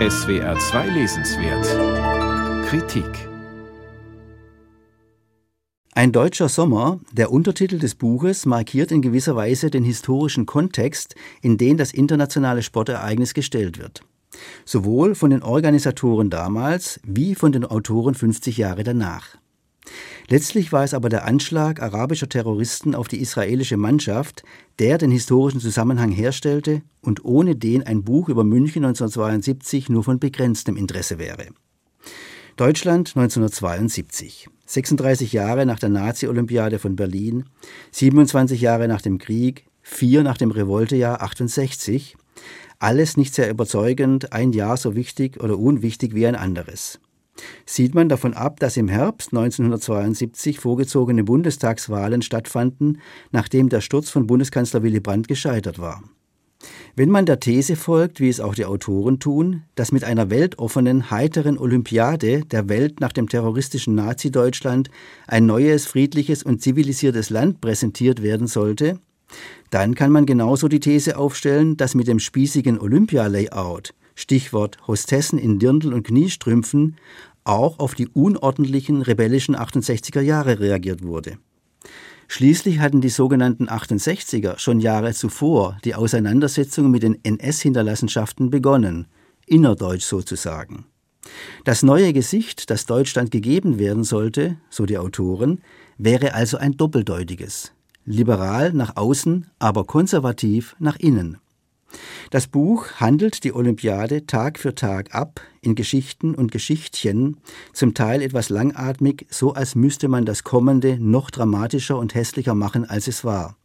SWR 2 Lesenswert Kritik Ein deutscher Sommer, der Untertitel des Buches, markiert in gewisser Weise den historischen Kontext, in den das internationale Sportereignis gestellt wird. Sowohl von den Organisatoren damals wie von den Autoren 50 Jahre danach. Letztlich war es aber der Anschlag arabischer Terroristen auf die israelische Mannschaft, der den historischen Zusammenhang herstellte und ohne den ein Buch über München 1972 nur von begrenztem Interesse wäre. Deutschland 1972. 36 Jahre nach der Nazi-Olympiade von Berlin, 27 Jahre nach dem Krieg, vier nach dem Revoltejahr 68. Alles nicht sehr überzeugend, ein Jahr so wichtig oder unwichtig wie ein anderes sieht man davon ab, dass im Herbst 1972 vorgezogene Bundestagswahlen stattfanden, nachdem der Sturz von Bundeskanzler Willy Brandt gescheitert war. Wenn man der These folgt, wie es auch die Autoren tun, dass mit einer weltoffenen, heiteren Olympiade der Welt nach dem terroristischen Nazi-Deutschland ein neues, friedliches und zivilisiertes Land präsentiert werden sollte, dann kann man genauso die These aufstellen, dass mit dem spießigen Olympia-Layout Stichwort Hostessen in Dirndl und Kniestrümpfen, auch auf die unordentlichen rebellischen 68er Jahre reagiert wurde. Schließlich hatten die sogenannten 68er schon Jahre zuvor die Auseinandersetzung mit den NS-Hinterlassenschaften begonnen, innerdeutsch sozusagen. Das neue Gesicht, das Deutschland gegeben werden sollte, so die Autoren, wäre also ein doppeldeutiges. Liberal nach außen, aber konservativ nach innen. Das Buch handelt die Olympiade Tag für Tag ab in Geschichten und Geschichtchen, zum Teil etwas langatmig, so als müsste man das Kommende noch dramatischer und hässlicher machen, als es war.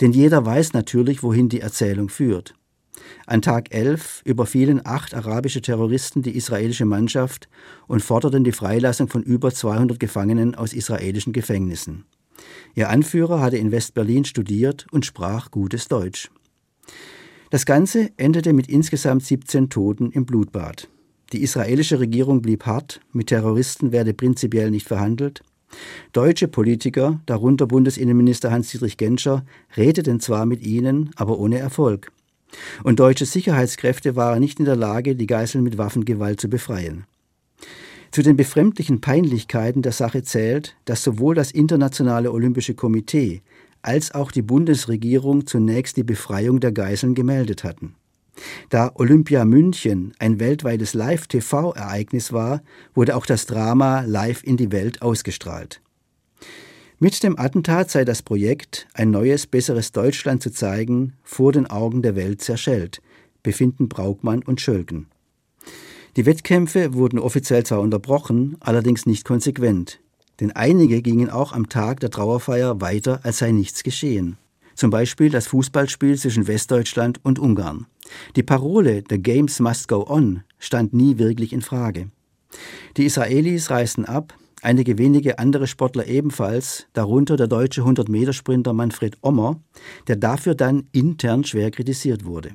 Denn jeder weiß natürlich, wohin die Erzählung führt. An Tag 11 überfielen acht arabische Terroristen die israelische Mannschaft und forderten die Freilassung von über 200 Gefangenen aus israelischen Gefängnissen. Ihr Anführer hatte in West-Berlin studiert und sprach gutes Deutsch. Das Ganze endete mit insgesamt 17 Toten im Blutbad. Die israelische Regierung blieb hart, mit Terroristen werde prinzipiell nicht verhandelt. Deutsche Politiker, darunter Bundesinnenminister Hans-Dietrich Genscher, redeten zwar mit ihnen, aber ohne Erfolg. Und deutsche Sicherheitskräfte waren nicht in der Lage, die Geiseln mit Waffengewalt zu befreien. Zu den befremdlichen Peinlichkeiten der Sache zählt, dass sowohl das Internationale Olympische Komitee als auch die Bundesregierung zunächst die Befreiung der Geiseln gemeldet hatten. Da Olympia München ein weltweites Live-TV-Ereignis war, wurde auch das Drama live in die Welt ausgestrahlt. Mit dem Attentat sei das Projekt, ein neues, besseres Deutschland zu zeigen, vor den Augen der Welt zerschellt, befinden Braukmann und Schölken. Die Wettkämpfe wurden offiziell zwar unterbrochen, allerdings nicht konsequent denn einige gingen auch am Tag der Trauerfeier weiter, als sei nichts geschehen. Zum Beispiel das Fußballspiel zwischen Westdeutschland und Ungarn. Die Parole The Games Must Go On stand nie wirklich in Frage. Die Israelis reisten ab, einige wenige andere Sportler ebenfalls, darunter der deutsche 100-Meter-Sprinter Manfred Ommer, der dafür dann intern schwer kritisiert wurde.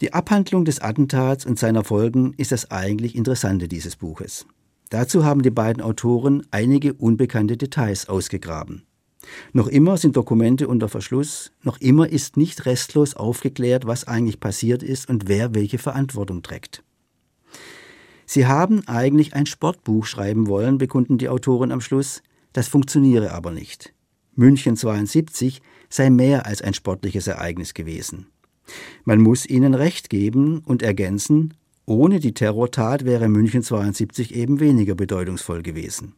Die Abhandlung des Attentats und seiner Folgen ist das eigentlich Interessante dieses Buches. Dazu haben die beiden Autoren einige unbekannte Details ausgegraben. Noch immer sind Dokumente unter Verschluss, noch immer ist nicht restlos aufgeklärt, was eigentlich passiert ist und wer welche Verantwortung trägt. Sie haben eigentlich ein Sportbuch schreiben wollen, bekunden die Autoren am Schluss, das funktioniere aber nicht. München 72 sei mehr als ein sportliches Ereignis gewesen. Man muss ihnen recht geben und ergänzen, ohne die Terrortat wäre München 72 eben weniger bedeutungsvoll gewesen.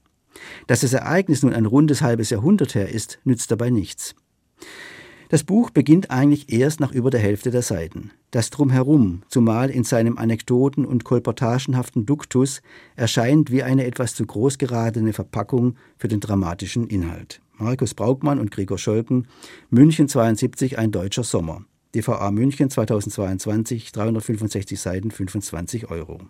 Dass das Ereignis nun ein rundes halbes Jahrhundert her ist, nützt dabei nichts. Das Buch beginnt eigentlich erst nach über der Hälfte der Seiten. Das Drumherum, zumal in seinem anekdoten- und kolportagenhaften Duktus, erscheint wie eine etwas zu groß geradene Verpackung für den dramatischen Inhalt. Markus Braukmann und Gregor Scholken, München 72, ein deutscher Sommer. DVA München 2022, 365 Seiten, 25 Euro.